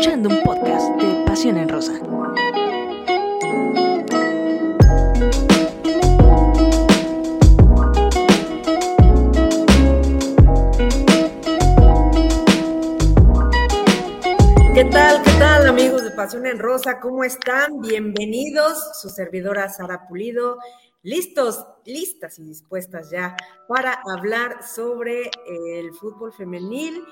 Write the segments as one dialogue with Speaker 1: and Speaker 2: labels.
Speaker 1: escuchando un podcast de Pasión en Rosa.
Speaker 2: ¿Qué tal? ¿Qué tal amigos de Pasión en Rosa? ¿Cómo están? Bienvenidos. Su servidora Sara Pulido. Listos, listas y dispuestas ya para hablar sobre el fútbol femenil.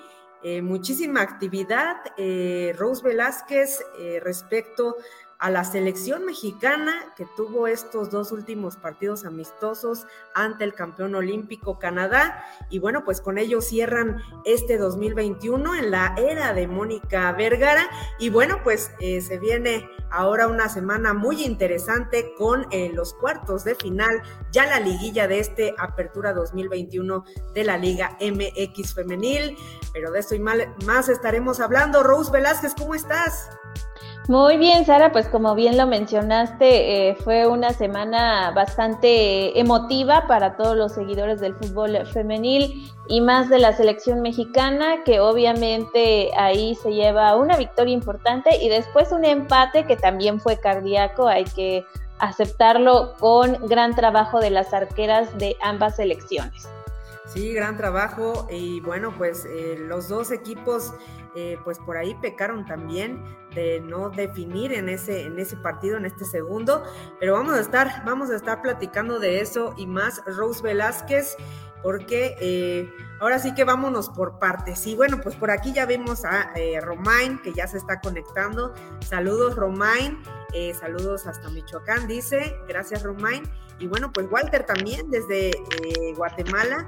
Speaker 2: Eh, muchísima actividad. Eh, Rose Velázquez eh, respecto a la selección mexicana que tuvo estos dos últimos partidos amistosos ante el campeón olímpico Canadá. Y bueno, pues con ello cierran este 2021 en la era de Mónica Vergara. Y bueno, pues eh, se viene ahora una semana muy interesante con eh, los cuartos de final, ya la liguilla de este Apertura 2021 de la Liga MX Femenil. Pero de esto y más estaremos hablando. Rose Velázquez, ¿cómo estás?
Speaker 3: Muy bien, Sara, pues como bien lo mencionaste, eh, fue una semana bastante emotiva para todos los seguidores del fútbol femenil y más de la selección mexicana, que obviamente ahí se lleva una victoria importante y después un empate que también fue cardíaco, hay que aceptarlo con gran trabajo de las arqueras de ambas selecciones.
Speaker 2: Sí, gran trabajo y bueno, pues eh, los dos equipos eh, pues por ahí pecaron también de no definir en ese, en ese partido, en este segundo, pero vamos a estar, vamos a estar platicando de eso y más Rose Velázquez, porque eh, ahora sí que vámonos por partes. Y bueno, pues por aquí ya vemos a eh, Romain, que ya se está conectando. Saludos, Romain. Saludos hasta Michoacán, dice. Gracias, Romain. Y bueno, pues Walter también desde Guatemala.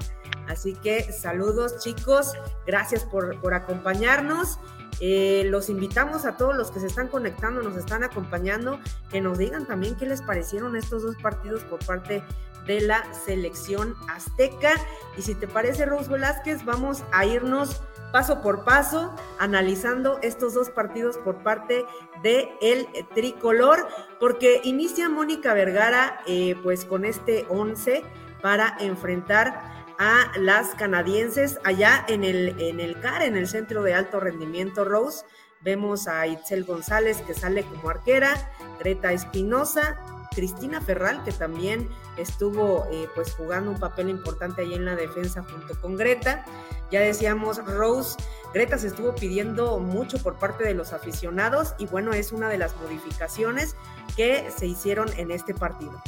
Speaker 2: Así que saludos, chicos. Gracias por, por acompañarnos. Eh, los invitamos a todos los que se están conectando, nos están acompañando, que nos digan también qué les parecieron estos dos partidos por parte de la selección azteca. Y si te parece, Rose Velázquez, vamos a irnos paso por paso analizando estos dos partidos por parte de el tricolor, porque inicia Mónica Vergara eh, pues con este 11 para enfrentar a las canadienses allá en el, en el CAR, en el Centro de Alto Rendimiento Rose. Vemos a Itzel González que sale como arquera, Greta Espinosa, Cristina Ferral que también estuvo eh, pues jugando un papel importante ahí en la defensa junto con Greta. Ya decíamos, Rose, Greta se estuvo pidiendo mucho por parte de los aficionados y bueno, es una de las modificaciones que se hicieron en este partido.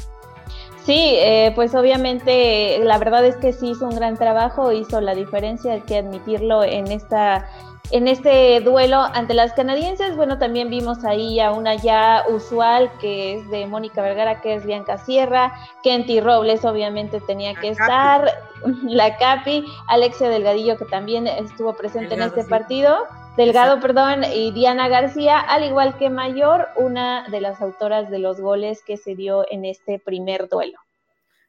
Speaker 3: Sí, eh, pues obviamente la verdad es que sí hizo un gran trabajo, hizo la diferencia, hay que admitirlo en esta en este duelo ante las canadienses. Bueno, también vimos ahí a una ya usual que es de Mónica Vergara, que es Bianca Sierra, Kenty Robles obviamente tenía que estar, la Capi, Alexia Delgadillo que también estuvo presente en este partido. Delgado, perdón, y Diana García, al igual que Mayor, una de las autoras de los goles que se dio en este primer duelo.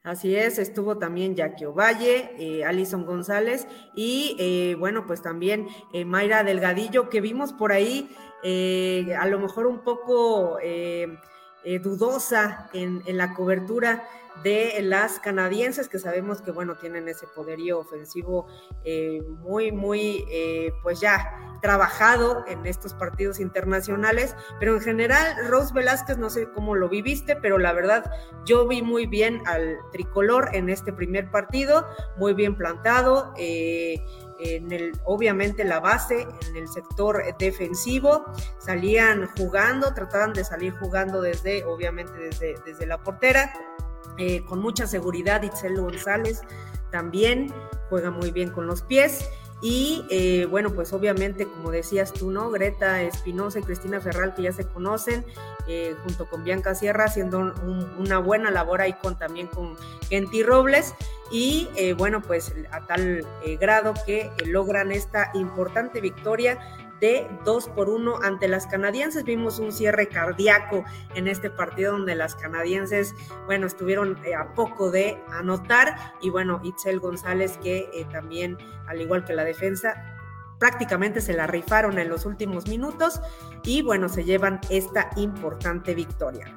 Speaker 2: Así es, estuvo también Jackie Ovalle, eh, Alison González y eh, bueno, pues también eh, Mayra Delgadillo, que vimos por ahí eh, a lo mejor un poco dudosa en, en la cobertura de las canadienses, que sabemos que, bueno, tienen ese poderío ofensivo eh, muy, muy, eh, pues ya trabajado en estos partidos internacionales, pero en general, Rose Velázquez, no sé cómo lo viviste, pero la verdad, yo vi muy bien al tricolor en este primer partido, muy bien plantado. Eh, obviamente la base en el sector defensivo, salían jugando, trataban de salir jugando desde, obviamente desde, desde la portera, eh, con mucha seguridad. Itzel González también juega muy bien con los pies. Y eh, bueno, pues obviamente, como decías tú, ¿no? Greta Espinosa y Cristina Ferral, que ya se conocen, eh, junto con Bianca Sierra, haciendo una buena labor ahí con también con Kenty Robles. Y bueno, pues a tal grado que logran esta importante victoria de 2 por 1 ante las canadienses. Vimos un cierre cardíaco en este partido donde las canadienses, bueno, estuvieron eh, a poco de anotar y bueno, Itzel González que eh, también, al igual que la defensa, prácticamente se la rifaron en los últimos minutos y bueno, se llevan esta importante victoria.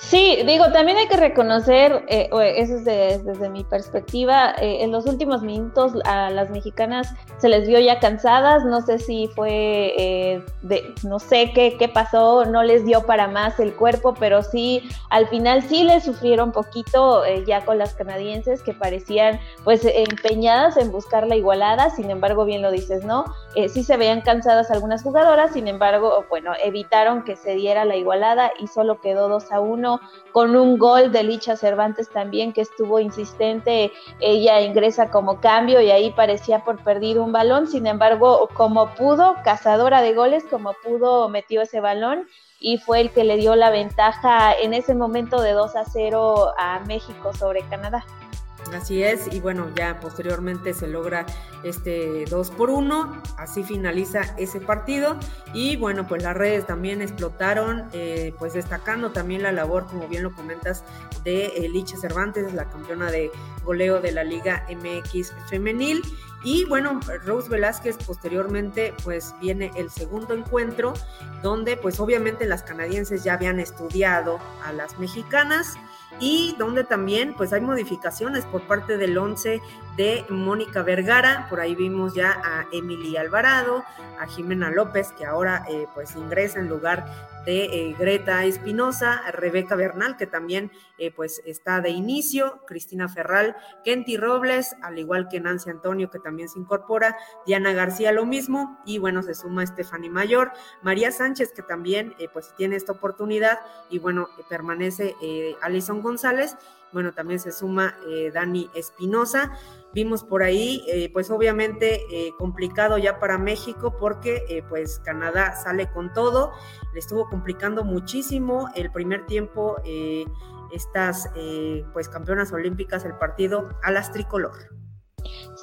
Speaker 3: Sí, digo, también hay que reconocer, eh, eso es desde mi perspectiva, eh, en los últimos minutos a las mexicanas se les vio ya cansadas, no sé si fue, eh, de, no sé qué, qué pasó, no les dio para más el cuerpo, pero sí, al final sí les sufrieron poquito ya con las canadienses que parecían pues empeñadas en buscar la igualada, sin embargo, bien lo dices, ¿no? sí se veían cansadas algunas jugadoras, sin embargo, bueno, evitaron que se diera la igualada y solo quedó 2 a 1 con un gol de Licha Cervantes también que estuvo insistente, ella ingresa como cambio y ahí parecía por perdido un balón, sin embargo, como pudo, cazadora de goles, como pudo, metió ese balón y fue el que le dio la ventaja en ese momento de 2 a 0 a México sobre Canadá.
Speaker 2: Así es, y bueno, ya posteriormente se logra este 2 por 1, así finaliza ese partido y bueno, pues las redes también explotaron, eh, pues destacando también la labor, como bien lo comentas, de eh, Licha Cervantes, la campeona de goleo de la Liga MX femenil. Y bueno, Rose Velázquez posteriormente pues viene el segundo encuentro donde pues obviamente las canadienses ya habían estudiado a las mexicanas y donde también pues hay modificaciones por parte del 11 de Mónica Vergara, por ahí vimos ya a Emily Alvarado, a Jimena López que ahora eh, pues ingresa en lugar de eh, Greta Espinosa, Rebeca Bernal, que también eh, pues está de inicio, Cristina Ferral, Kenty Robles, al igual que Nancy Antonio, que también se incorpora, Diana García lo mismo, y bueno, se suma Stephanie Mayor, María Sánchez, que también eh, pues tiene esta oportunidad, y bueno, permanece Alison González, bueno, también se suma Dani Espinosa. Vimos por ahí, pues obviamente complicado ya para México porque pues Canadá sale con todo le estuvo complicando muchísimo el primer tiempo eh, estas eh, pues campeonas olímpicas el partido a las tricolor.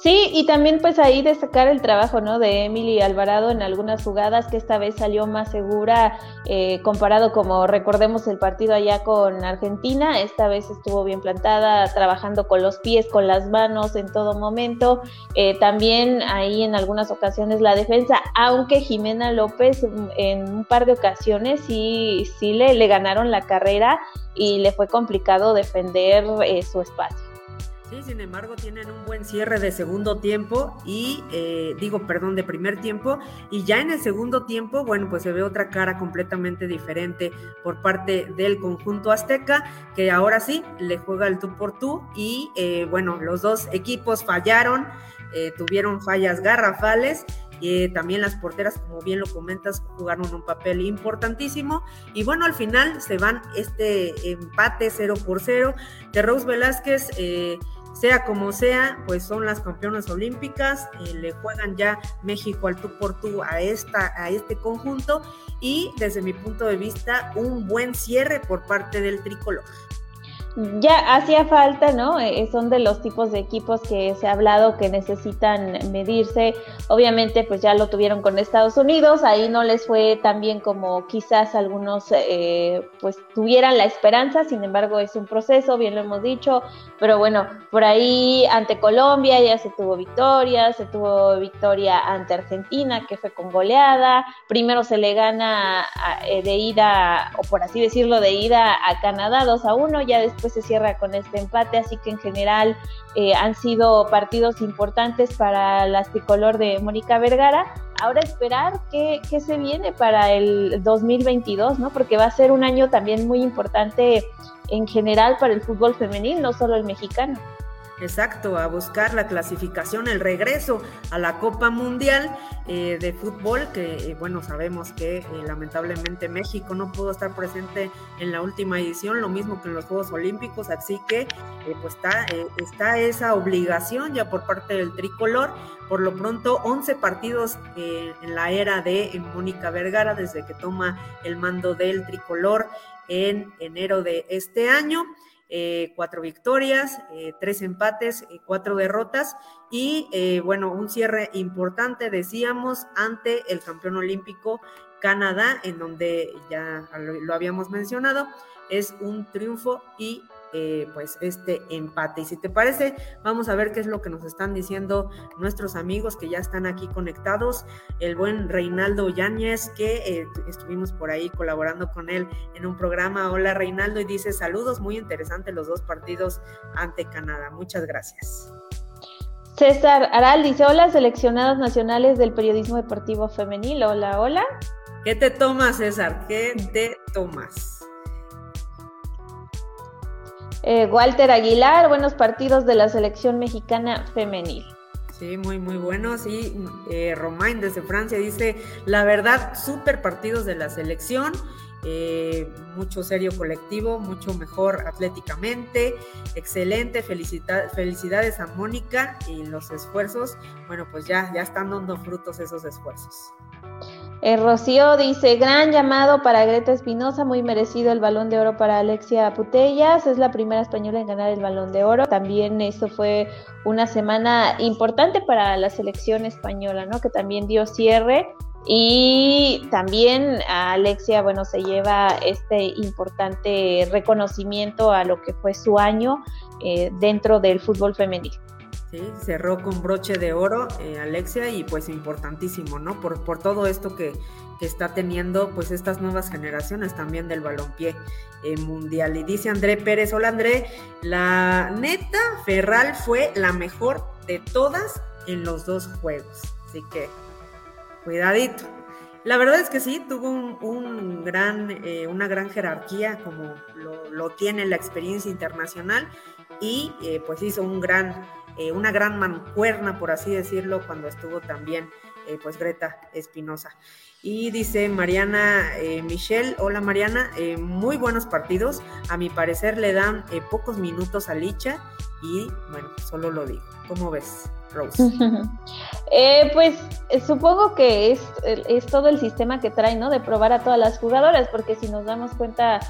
Speaker 3: Sí, y también pues ahí destacar el trabajo ¿no? de Emily Alvarado en algunas jugadas que esta vez salió más segura eh, comparado como recordemos el partido allá con Argentina, esta vez estuvo bien plantada, trabajando con los pies, con las manos en todo momento, eh, también ahí en algunas ocasiones la defensa, aunque Jimena López mm, en un par de ocasiones sí, sí le, le ganaron la carrera y le fue complicado defender eh, su espacio.
Speaker 2: Sí, sin embargo, tienen un buen cierre de segundo tiempo y, eh, digo, perdón, de primer tiempo. Y ya en el segundo tiempo, bueno, pues se ve otra cara completamente diferente por parte del conjunto azteca, que ahora sí le juega el tú por tú. Y eh, bueno, los dos equipos fallaron, eh, tuvieron fallas garrafales. y también las porteras, como bien lo comentas, jugaron un papel importantísimo. Y bueno, al final se van este empate 0 por 0 de Rose Velázquez. Eh, sea como sea, pues son las campeonas olímpicas, le juegan ya México al tú por tú a, esta, a este conjunto. Y desde mi punto de vista un buen cierre por parte del tricolor
Speaker 3: ya hacía falta, ¿no? Eh, son de los tipos de equipos que se ha hablado que necesitan medirse. Obviamente, pues ya lo tuvieron con Estados Unidos, ahí no les fue tan bien como quizás algunos, eh, pues tuvieran la esperanza. Sin embargo, es un proceso, bien lo hemos dicho. Pero bueno, por ahí ante Colombia ya se tuvo victoria, se tuvo victoria ante Argentina, que fue con goleada. Primero se le gana eh, de ida, o por así decirlo, de ida a Canadá 2 a 1, ya después se cierra con este empate, así que en general eh, han sido partidos importantes para la tricolor de Mónica Vergara. Ahora esperar qué, qué se viene para el 2022, ¿no? Porque va a ser un año también muy importante en general para el fútbol femenil, no solo el mexicano.
Speaker 2: Exacto, a buscar la clasificación, el regreso a la Copa Mundial eh, de Fútbol, que eh, bueno, sabemos que eh, lamentablemente México no pudo estar presente en la última edición, lo mismo que en los Juegos Olímpicos, así que pues está, está esa obligación ya por parte del tricolor. Por lo pronto, 11 partidos en la era de Mónica Vergara, desde que toma el mando del tricolor en enero de este año. Eh, cuatro victorias, eh, tres empates, eh, cuatro derrotas y bueno, un cierre importante, decíamos, ante el campeón olímpico Canadá, en donde ya lo, habíamos mencionado, es un triunfo y eh, pues este empate. Y si te parece, vamos a ver qué es lo que nos están diciendo nuestros amigos que ya están aquí conectados. El buen Reinaldo Yáñez, que eh, estuvimos por ahí colaborando con él en un programa. Hola Reinaldo, y dice saludos, muy interesante los dos partidos ante Canadá. Muchas gracias.
Speaker 3: César Aral dice, hola, seleccionados nacionales del periodismo deportivo femenil. Hola, hola.
Speaker 2: ¿Qué te tomas, César? ¿Qué te tomas?
Speaker 3: Eh, Walter Aguilar, buenos partidos de la selección mexicana femenil.
Speaker 2: Sí, muy, muy buenos. Y eh, Romain desde Francia dice, la verdad, súper partidos de la selección. Eh, mucho serio colectivo, mucho mejor atléticamente, excelente, felicidades a Mónica y los esfuerzos, bueno, pues ya, ya están dando frutos esos esfuerzos.
Speaker 3: Eh, Rocío dice, gran llamado para Greta Espinosa, muy merecido el balón de oro para Alexia Putellas, es la primera española en ganar el balón de oro. También esto fue una semana importante para la selección española, ¿no? Que también dio cierre. Y también a Alexia, bueno, se lleva este importante reconocimiento a lo que fue su año eh, dentro del fútbol femenil.
Speaker 2: Sí, cerró con broche de oro eh, Alexia y pues importantísimo, ¿no? Por, por todo esto que, está teniendo pues estas nuevas generaciones también del balompié eh, mundial. Y dice André Pérez, hola André, la neta Ferral fue la mejor de todas en los dos juegos, así que cuidadito. La verdad es que sí, tuvo un, gran, eh, una gran jerarquía como lo, tiene la experiencia internacional y pues hizo un gran eh, una gran mancuerna, por así decirlo, cuando estuvo también eh, pues Greta Espinosa. Y dice Mariana eh, Michelle, hola Mariana, muy buenos partidos, a mi parecer le dan pocos minutos a Licha y bueno, solo lo digo. ¿Cómo ves? Rose.
Speaker 3: pues supongo que es, es, todo el sistema que trae, ¿no? De probar a todas las jugadoras, porque si nos damos cuenta,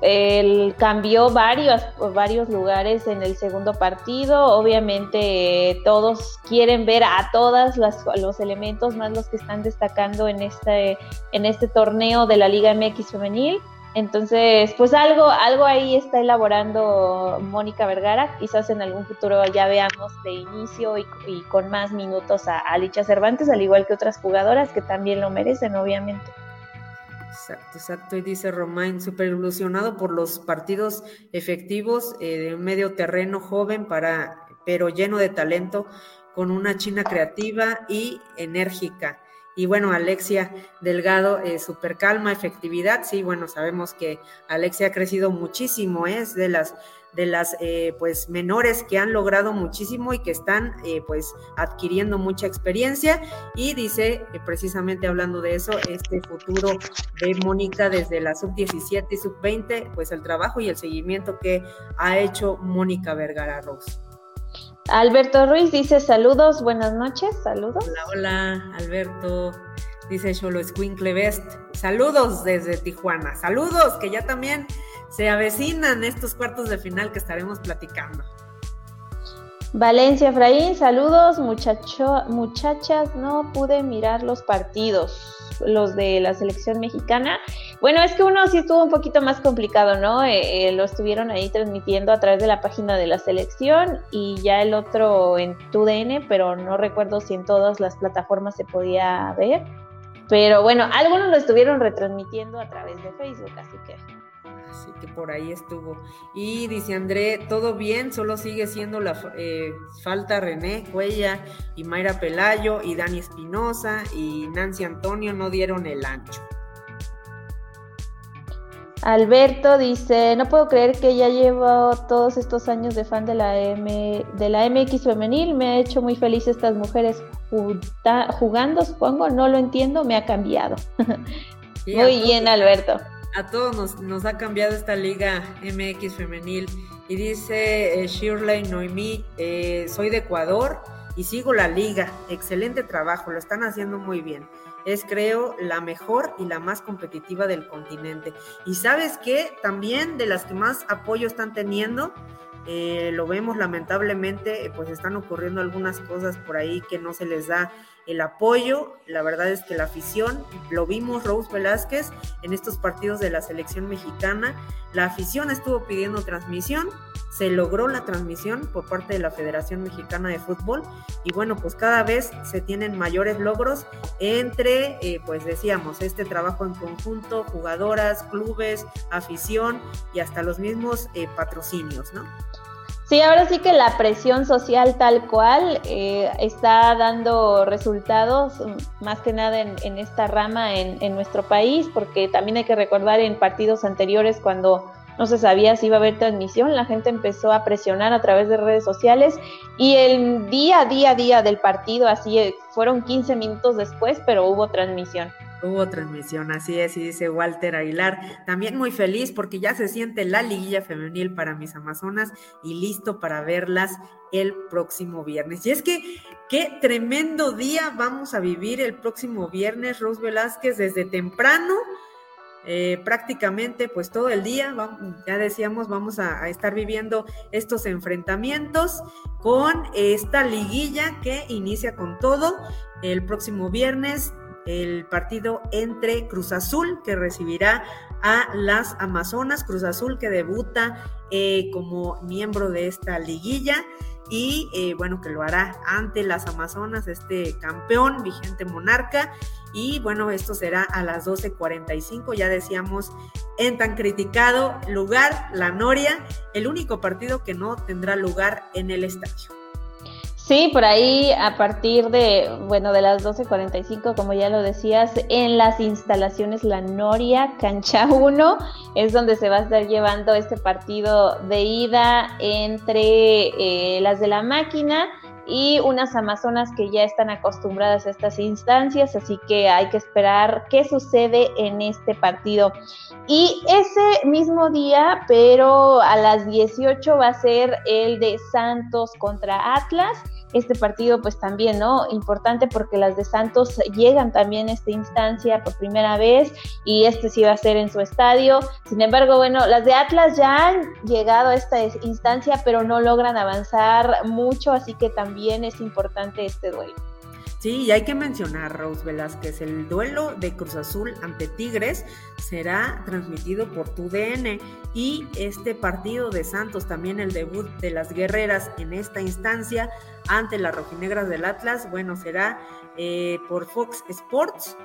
Speaker 3: él cambió varios, varios lugares en el segundo partido. Obviamente todos quieren ver a todos los elementos, más los que están destacando en este, en este torneo de la Liga MX femenil. Entonces, pues algo, algo ahí está elaborando Mónica Vergara. Quizás en algún futuro ya veamos de inicio y, con más minutos a Alicia Cervantes, al igual que otras jugadoras que también lo merecen, obviamente.
Speaker 2: Exacto, exacto. Y dice Romain, súper ilusionado por los partidos efectivos eh, de un medio terreno joven, para, pero lleno de talento, con una China creativa y enérgica. Y bueno, Alexia Delgado, eh, súper calma, efectividad. Sí, bueno, sabemos que Alexia ha crecido muchísimo, ¿eh? es de las de las eh, pues menores que han logrado muchísimo y que están eh, pues adquiriendo mucha experiencia y dice eh, precisamente hablando de eso este futuro de Mónica desde la sub 17 y sub 20 pues el trabajo y el seguimiento que ha hecho Mónica Vergara Rose.
Speaker 3: Alberto Ruiz dice saludos, buenas noches, saludos.
Speaker 2: Hola, hola, Alberto. Dice Cholo Squinkle Best. Saludos desde Tijuana. Saludos, que ya también se avecinan estos cuartos de final que estaremos platicando.
Speaker 3: Valencia Efraín, saludos muchacho, muchachas, no pude mirar los partidos, los de la selección mexicana. Bueno, es que uno sí estuvo un poquito más complicado, ¿no? Eh, eh, lo estuvieron ahí transmitiendo a través de la página de la selección y ya el otro en TUDN, pero no recuerdo si en todas las plataformas se podía ver. Pero bueno, algunos lo estuvieron retransmitiendo a través de Facebook, así que
Speaker 2: Así que por ahí estuvo. Y dice André, todo bien, solo sigue siendo la eh, falta René Cuella y Mayra Pelayo y Dani Espinosa y Nancy Antonio no dieron el ancho.
Speaker 3: Alberto dice, no puedo creer que ya llevo todos estos años de fan de la, M, de la MX femenil, me ha hecho muy feliz estas mujeres jugando, supongo, no lo entiendo, me ha cambiado. muy bien, Alberto
Speaker 2: a todos nos, ha cambiado esta liga MX femenil. Y dice eh, Shirley Noemí, eh, soy de Ecuador y sigo la liga. Excelente trabajo, lo están haciendo muy bien. Es creo la mejor y la más competitiva del continente. Y sabes qué, también de las que más apoyo están teniendo, eh, lo vemos lamentablemente, pues están ocurriendo algunas cosas por ahí que no se les da el apoyo. La verdad es que la afición, lo vimos Rose Velázquez en estos partidos de la selección mexicana, la afición estuvo pidiendo transmisión, se logró la transmisión por parte de la Federación Mexicana de Fútbol y bueno, pues cada vez se tienen mayores logros entre, eh, pues decíamos, este trabajo en conjunto, jugadoras, clubes, afición y hasta los mismos eh, patrocinios, ¿no?
Speaker 3: Sí, ahora sí que la presión social tal cual eh, está dando resultados, mm, más que nada en, esta rama en, nuestro país, porque también hay que recordar en partidos anteriores cuando no se sabía si iba a haber transmisión, la gente empezó a presionar a través de redes sociales y el día, día, día del partido, así eh, fueron 15 minutos después, pero hubo transmisión.
Speaker 2: Hubo transmisión, así es, y dice Walter Aguilar, también muy feliz porque ya se siente la liguilla femenil para mis Amazonas y listo para verlas el próximo viernes. Y es que qué tremendo día vamos a vivir el próximo viernes, Rose Velázquez, desde temprano. Eh, prácticamente pues todo el día, ya decíamos, vamos a, estar viviendo estos enfrentamientos con esta liguilla que inicia con todo el próximo viernes el partido entre Cruz Azul, que recibirá a las Amazonas, Cruz Azul que debuta eh, como miembro de esta liguilla y eh, bueno, que lo hará ante las Amazonas, este campeón, vigente monarca. Y bueno, esto será a las 12.45, ya decíamos, en tan criticado lugar, la Noria, el único partido que no tendrá lugar en el estadio.
Speaker 3: Sí, por ahí a partir de, bueno, de las 12.45, como ya lo decías, en las instalaciones La Noria, Cancha 1, es donde se va a estar llevando este partido de ida entre eh, las de la máquina y unas amazonas que ya están acostumbradas a estas instancias, así que hay que esperar qué sucede en este partido. Y ese mismo día, pero a las 18 va a ser el de Santos contra Atlas este partido pues también, ¿no? Importante porque las de Santos llegan también a esta instancia por primera vez y este sí va a ser en su estadio. Sin embargo, bueno, las de Atlas ya han llegado a esta instancia pero no logran avanzar mucho, así que también es importante este duelo.
Speaker 2: Sí, y hay que mencionar, Rose Velázquez, el duelo de Cruz Azul ante Tigres será transmitido por TUDN y este partido de Santos, también el debut de las guerreras en esta instancia ante las rojinegras del Atlas, bueno, será eh, por Fox Sports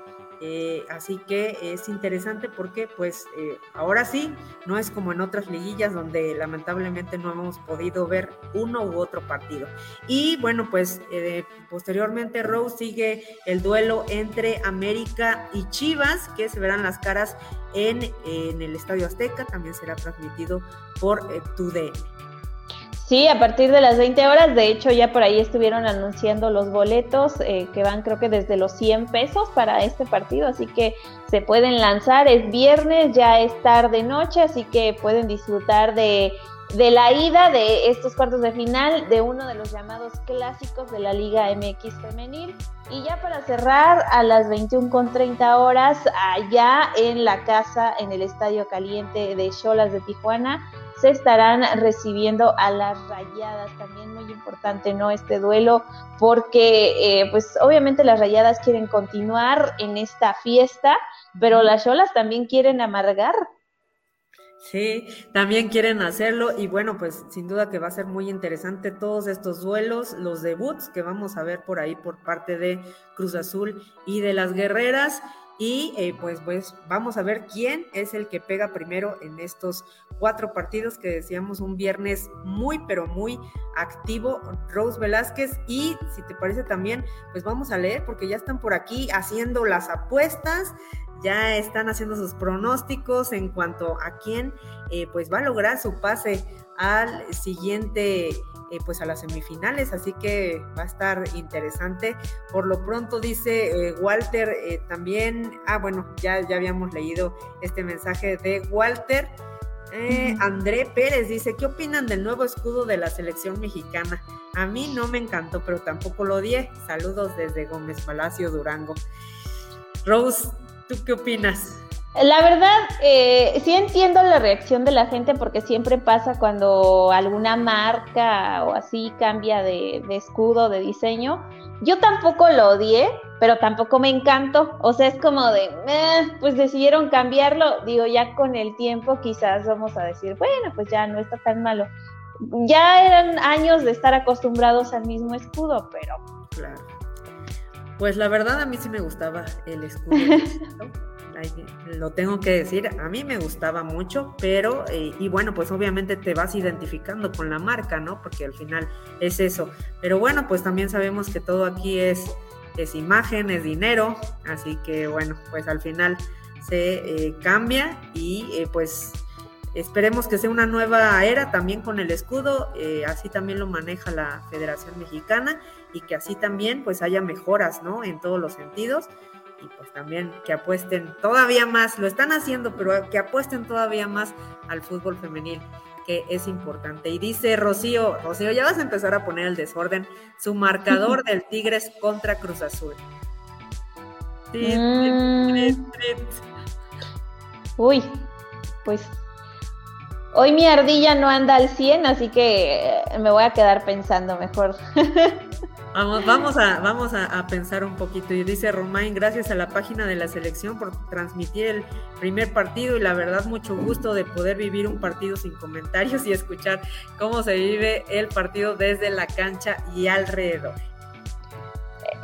Speaker 2: eh, así que es interesante porque pues eh, ahora sí, no es como en otras liguillas donde lamentablemente no hemos podido ver uno u otro partido. Y bueno, pues eh, posteriormente Rose sigue el duelo entre América y Chivas, que se verán las caras en, el Estadio Azteca, también será transmitido por TUDN.
Speaker 3: Sí, a partir de las 20 horas, de hecho ya por ahí estuvieron anunciando los boletos eh, que van creo que desde los 100 pesos para este partido, así que se pueden lanzar, es viernes, ya es tarde noche, así que pueden disfrutar de, de la ida de estos cuartos de final de uno de los llamados clásicos de la Liga MX femenil. Y ya para cerrar, a las 21.30 horas, allá en la casa, en el Estadio Caliente de Cholas de Tijuana, se estarán recibiendo a las rayadas. También muy importante, ¿no? Este duelo, porque eh, pues obviamente las rayadas quieren continuar en esta fiesta, pero las cholas también quieren amargar.
Speaker 2: Sí, también quieren hacerlo y bueno, pues sin duda que va a ser muy interesante todos estos duelos, los debuts que vamos a ver por ahí por parte de Cruz Azul y de las Guerreras. Y eh, pues, pues vamos a ver quién es el que pega primero en estos cuatro partidos que decíamos un viernes muy, pero muy activo. Rose Velázquez y si te parece también, pues vamos a leer porque ya están por aquí haciendo las apuestas, ya están haciendo sus pronósticos en cuanto a quién eh, pues va a lograr su pase al siguiente eh, pues a las semifinales, así que va a estar interesante. Por lo pronto dice eh, Walter eh, también, ah bueno, ya, ya habíamos leído este mensaje de Walter. André Pérez dice, ¿qué opinan del nuevo escudo de la selección mexicana? A mí no me encantó, pero tampoco lo odié. Saludos desde Gómez Palacio, Durango. Rose, ¿tú qué opinas?
Speaker 3: La verdad, eh, sí entiendo la reacción de la gente porque siempre pasa cuando alguna marca o así cambia de, escudo, de diseño. Yo tampoco lo odié, pero tampoco me encantó. O sea, es como de, eh, pues decidieron cambiarlo. Digo, ya con el tiempo quizás vamos a decir, bueno, pues ya no está tan malo. Ya eran años de estar acostumbrados al mismo escudo, pero...
Speaker 2: Claro. Pues la verdad a mí sí me gustaba el escudo. lo tengo que decir, a mí me gustaba mucho, pero, eh, y bueno, pues obviamente te vas identificando con la marca, ¿no? Porque al final es eso. Pero bueno, pues también sabemos que todo aquí es, es imagen, es dinero, así que bueno, pues al final se eh, cambia y eh, pues esperemos que sea una nueva era también con el escudo, así también lo maneja la Federación Mexicana y que así también pues haya mejoras, ¿no? En todos los sentidos y pues también que apuesten todavía más, lo están haciendo, pero que apuesten todavía más al fútbol femenil, que es importante. Y dice Rocío, Rocío, ya vas a empezar a poner el desorden, su marcador del Tigres contra Cruz Azul.
Speaker 3: Mm. Uy, pues hoy mi ardilla no anda al 100, así que me voy a quedar pensando mejor.
Speaker 2: Vamos, vamos, a, vamos a, pensar un poquito. Y dice Romain, gracias a la página de la selección por transmitir el primer partido y la verdad mucho gusto de poder vivir un partido sin comentarios y escuchar cómo se vive el partido desde la cancha y alrededor.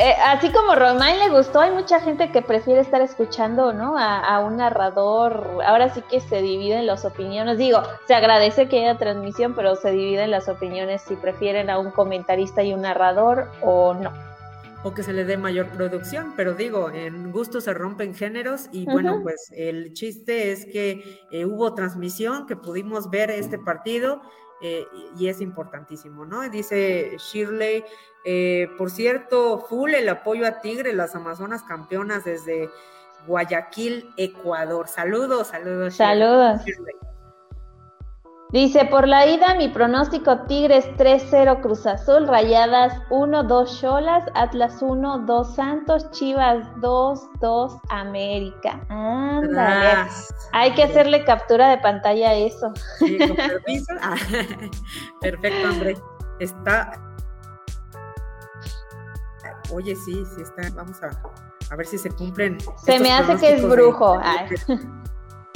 Speaker 3: Eh, así como Romain le gustó, hay mucha gente que prefiere estar escuchando, ¿no? A, un narrador. Ahora sí que se dividen las opiniones. Digo, se agradece que haya transmisión, pero se dividen las opiniones si prefieren a un comentarista y un narrador o no.
Speaker 2: O que se le dé mayor producción, pero digo, en gusto se rompen géneros y bueno, pues el chiste es que eh, hubo transmisión, que pudimos ver este partido eh, y es importantísimo, ¿no? Dice Shirley, eh, por cierto, full el apoyo a Tigre, las Amazonas campeonas desde Guayaquil, Ecuador. Saludos, saludos.
Speaker 3: Saludos. Dice, por la ida mi pronóstico Tigres 3-0 Cruz Azul, Rayadas 1-2 Cholas, Atlas 1-2 Santos, Chivas 2-2 América. Ándale. Hay que hacerle captura de pantalla a eso.
Speaker 2: Sí, con permiso. Ah, perfecto, André. Está oye, sí, sí está, vamos a, ver si se cumplen.
Speaker 3: Se me hace que es brujo.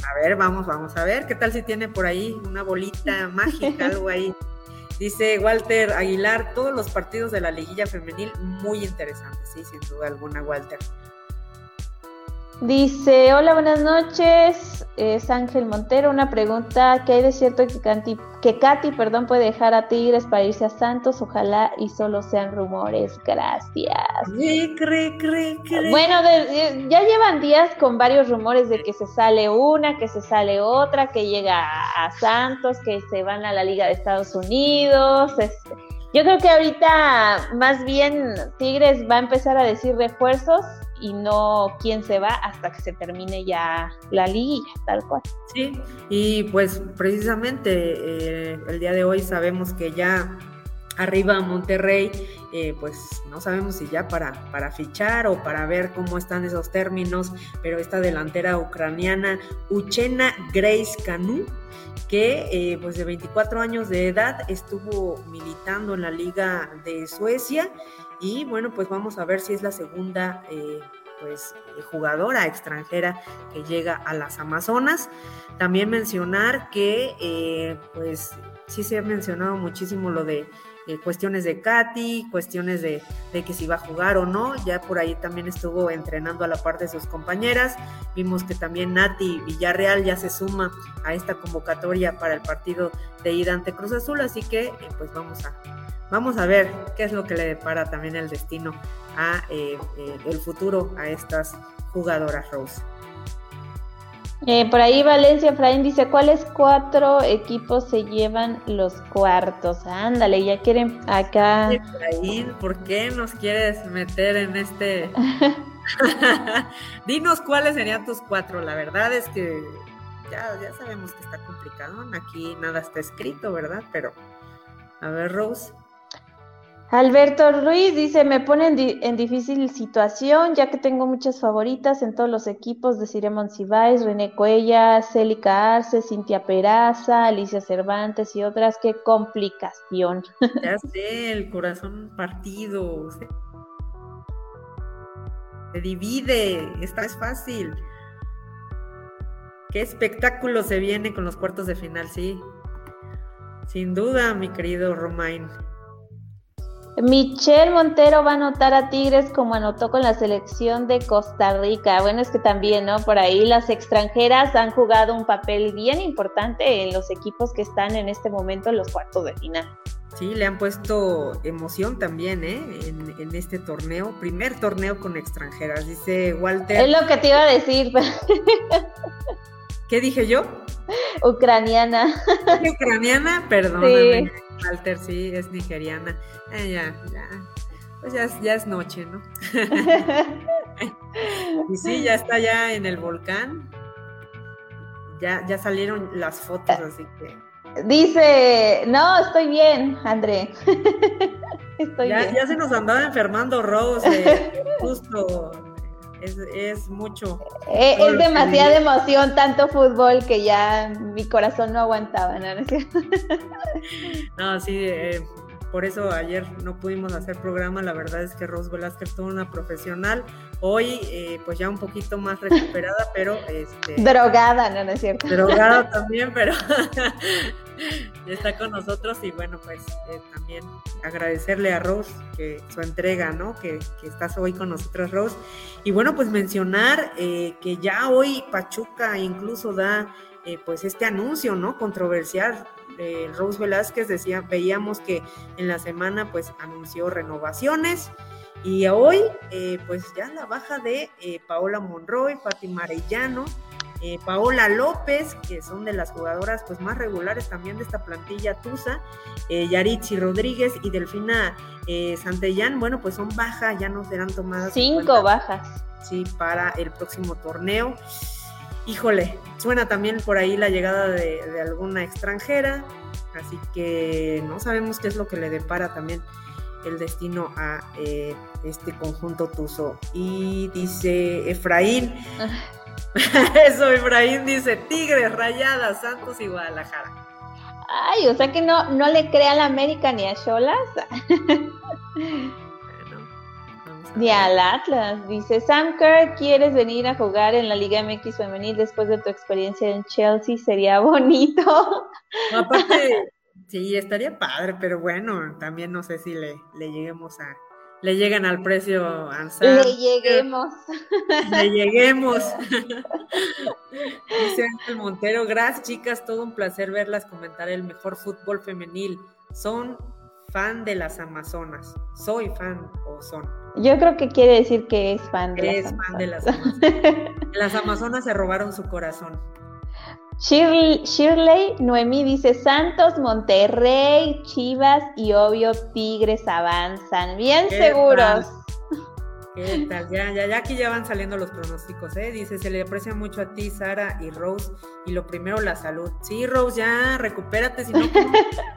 Speaker 2: A ver, vamos, vamos a ver, ¿qué tal si tiene por ahí una bolita mágica, algo ahí? Dice Walter Aguilar, todos los partidos de la liguilla femenil muy interesantes, sí, sin duda alguna, Walter.
Speaker 3: Dice, hola, buenas noches. Es Ángel Montero. Una pregunta, ¿qué hay de cierto que, Katy, que Katy perdón, puede dejar a Tigres para irse a Santos? Ojalá y solo sean rumores. Gracias. Bueno, ya llevan días con varios rumores de que se sale una, que se sale otra, que llega a, Santos, que se van a la Liga de Estados Unidos. Este, yo creo que ahorita más bien Tigres va a empezar a decir refuerzos y no quién se va hasta que se termine ya la liguilla, tal cual.
Speaker 2: Sí, y pues precisamente eh, el día de hoy sabemos que ya arriba Monterrey, eh, pues no sabemos si ya para, para fichar o para ver cómo están esos términos, pero esta delantera ucraniana, Uchena Grace Canu, que eh, pues de 24 años de edad estuvo militando en la Liga de Suecia y bueno, pues vamos a ver si es la segunda eh, pues, jugadora extranjera que llega a las Amazonas. También mencionar que eh, pues sí se ha mencionado muchísimo lo de eh, cuestiones de Katy, cuestiones de, de, que si va a jugar o no. Ya por ahí también estuvo entrenando a la par de sus compañeras. Vimos que también Nati Villarreal ya se suma a esta convocatoria para el partido de ida ante Cruz Azul. Así que pues vamos a, vamos a ver qué es lo que le depara también el destino a eh, eh, el futuro a estas jugadoras Rose.
Speaker 3: Eh, por ahí Valencia Fraín dice, ¿cuáles cuatro equipos se llevan los cuartos? Ándale, ya quieren acá...
Speaker 2: Efraín, ¿por qué nos quieres meter en este... Dinos cuáles serían tus cuatro. La verdad es que ya, ya sabemos que está complicado. Aquí nada está escrito, ¿verdad? Pero, a ver, Rose.
Speaker 3: Alberto Ruiz dice, me pone en, difícil situación, ya que tengo muchas favoritas en todos los equipos de Cire Monsiváis, René Cuella, Célica Arce, Cintia Peraza, Alicia Cervantes y otras. Qué complicación.
Speaker 2: Ya sé, el corazón partido. Se divide, esta es fácil. Qué espectáculo se viene con los cuartos de final, sí. Sin duda, mi querido Romain.
Speaker 3: Michelle Montero va a anotar a Tigres como anotó con la selección de Costa Rica. Bueno, es que también, ¿no? Por ahí las extranjeras han jugado un papel bien importante en los equipos que están en este momento en los cuartos de final.
Speaker 2: Sí, le han puesto emoción también, ¿eh? En, en este torneo, primer torneo con extranjeras, dice Walter.
Speaker 3: Es lo que te iba a decir.
Speaker 2: ¿Qué dije yo?
Speaker 3: Ucraniana.
Speaker 2: ¿Ucraniana? Perdóname. Walter, sí, es nigeriana. Eh, ya, ya. Pues ya, ya es noche, ¿no? y sí, ya está ya en el volcán. Ya, ya salieron las fotos, así que.
Speaker 3: Dice, no, estoy bien, André. estoy
Speaker 2: ya,
Speaker 3: bien.
Speaker 2: ya se nos andaba enfermando Rose, justo es, mucho.
Speaker 3: Eh, es demasiada emoción, tanto fútbol que ya mi corazón no aguantaba, ¿no?
Speaker 2: no, sí, eh, por eso ayer no pudimos hacer programa, la verdad es que Rose Velázquez es una profesional, hoy eh, pues ya un poquito más recuperada, pero... Este,
Speaker 3: drogada, no, no es cierto.
Speaker 2: Drogada también, pero está con nosotros y bueno, pues eh, también agradecerle a Rose que su entrega, ¿no? Que, estás hoy con nosotros, Rose. Y bueno, pues mencionar eh, que ya hoy Pachuca incluso da eh, pues este anuncio, ¿no? Controversial. Rose Velázquez decía, veíamos que en la semana pues anunció renovaciones. Y hoy, pues ya la baja de Paola Monroy, Fátima Arellano, eh, Paola López, que son de las jugadoras pues más regulares también de esta plantilla Tusa, eh, Yaritzi Rodríguez y Delfina eh, Santellán, bueno, pues son bajas, ya no serán tomadas.
Speaker 3: Cinco bajas.
Speaker 2: Sí, para el próximo torneo. Híjole, suena también por ahí la llegada de, alguna extranjera, así que no sabemos qué es lo que le depara también el destino a eh, este conjunto Tuso. Y dice Efraín. Eso, Efraín dice Tigres, Rayadas, Santos y Guadalajara.
Speaker 3: Ay, o sea que no, no le crea a la América ni a Cholas. ni al Atlas. Dice Sam Kerr, ¿quieres venir a jugar en la Liga MX femenil después de tu experiencia en Chelsea? Sería bonito.
Speaker 2: aparte, sí, estaría padre, pero bueno, también no sé si le, le lleguemos a, le llegan al precio
Speaker 3: Ansar. Le lleguemos.
Speaker 2: Le lleguemos. Dice Ángel Montero, gracias chicas, todo un placer verlas comentar el mejor fútbol femenil. Son fan de las Amazonas. Soy fan o son.
Speaker 3: Yo creo que quiere decir que es fan de
Speaker 2: las
Speaker 3: Amazonas.
Speaker 2: fan de las Amazonas. las Amazonas se robaron su corazón.
Speaker 3: Shirley, Noemí dice Santos, Monterrey, Chivas y obvio Tigres avanzan. Bien seguros.
Speaker 2: ¿Qué tal? Ya, ya, ya aquí ya van saliendo los pronósticos, ¿eh? Dice, se le aprecia mucho a ti, Sara y Rose, y lo primero, la salud. Sí, Rose, ya, recupérate, si no,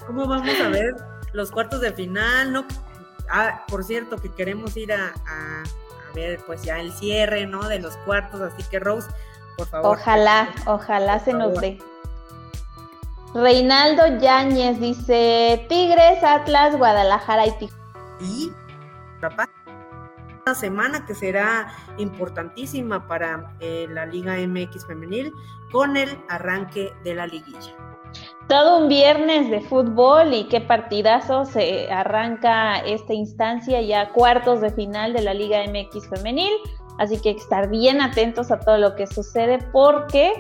Speaker 2: ¿cómo, vamos a ver los cuartos de final? No, ah, por cierto, que queremos ir a, a, a ver, pues ya el cierre, ¿no? De los cuartos, así que Rose,
Speaker 3: Ojalá, ojalá se nos dé. Reinaldo Yáñez dice Tigres, Atlas, Guadalajara y Tijuana.
Speaker 2: Y una semana que será importantísima para eh, la Liga MX femenil con el arranque de la liguilla.
Speaker 3: Todo un viernes de fútbol y qué partidazo se arranca esta instancia ya cuartos de final de la Liga MX femenil. Así que estar bien atentos a todo lo que sucede porque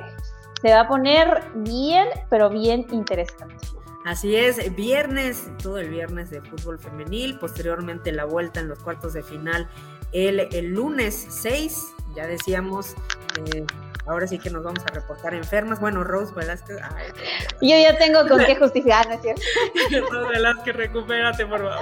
Speaker 3: se va a poner bien, pero bien interesante.
Speaker 2: Así es, viernes, todo el viernes de fútbol femenil, posteriormente la vuelta en los cuartos de final el, lunes 6, ya decíamos, eh, ahora sí que nos vamos a reportar enfermas. Bueno, Rose Velázquez.
Speaker 3: Yo ya tengo con qué justificar, ¿no es cierto?
Speaker 2: Rose Velázquez, recupérate, por favor.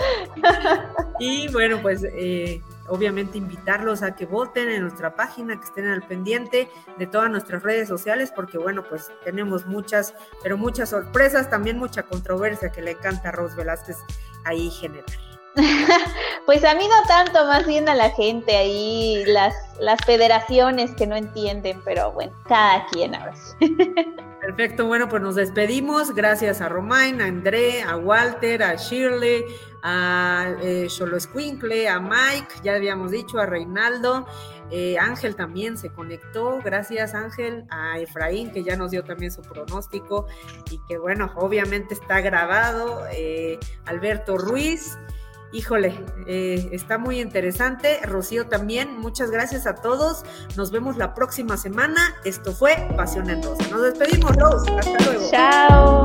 Speaker 2: Y bueno, pues eh, obviamente invitarlos a que voten en nuestra página, que estén al pendiente de todas nuestras redes sociales, porque bueno, pues tenemos muchas, pero muchas sorpresas, también mucha controversia que le encanta a Rose Velázquez ahí generar.
Speaker 3: pues a mí no tanto, más bien a la gente ahí, las, federaciones que no entienden, pero bueno, cada quien ahora
Speaker 2: Perfecto, bueno, pues nos despedimos. Gracias a Romain, a André, a Walter, a Shirley, a eh, Cholo a Mike, ya habíamos dicho, a Reinaldo. Eh, Ángel también se conectó, gracias Ángel, a Efraín que ya nos dio también su pronóstico. Y que bueno, obviamente está grabado, eh, Alberto Ruiz, híjole, eh, está muy interesante, Rocío también, muchas gracias a todos, nos vemos la próxima semana, esto fue Pasión en nos despedimos Rose, hasta luego.
Speaker 3: Chao.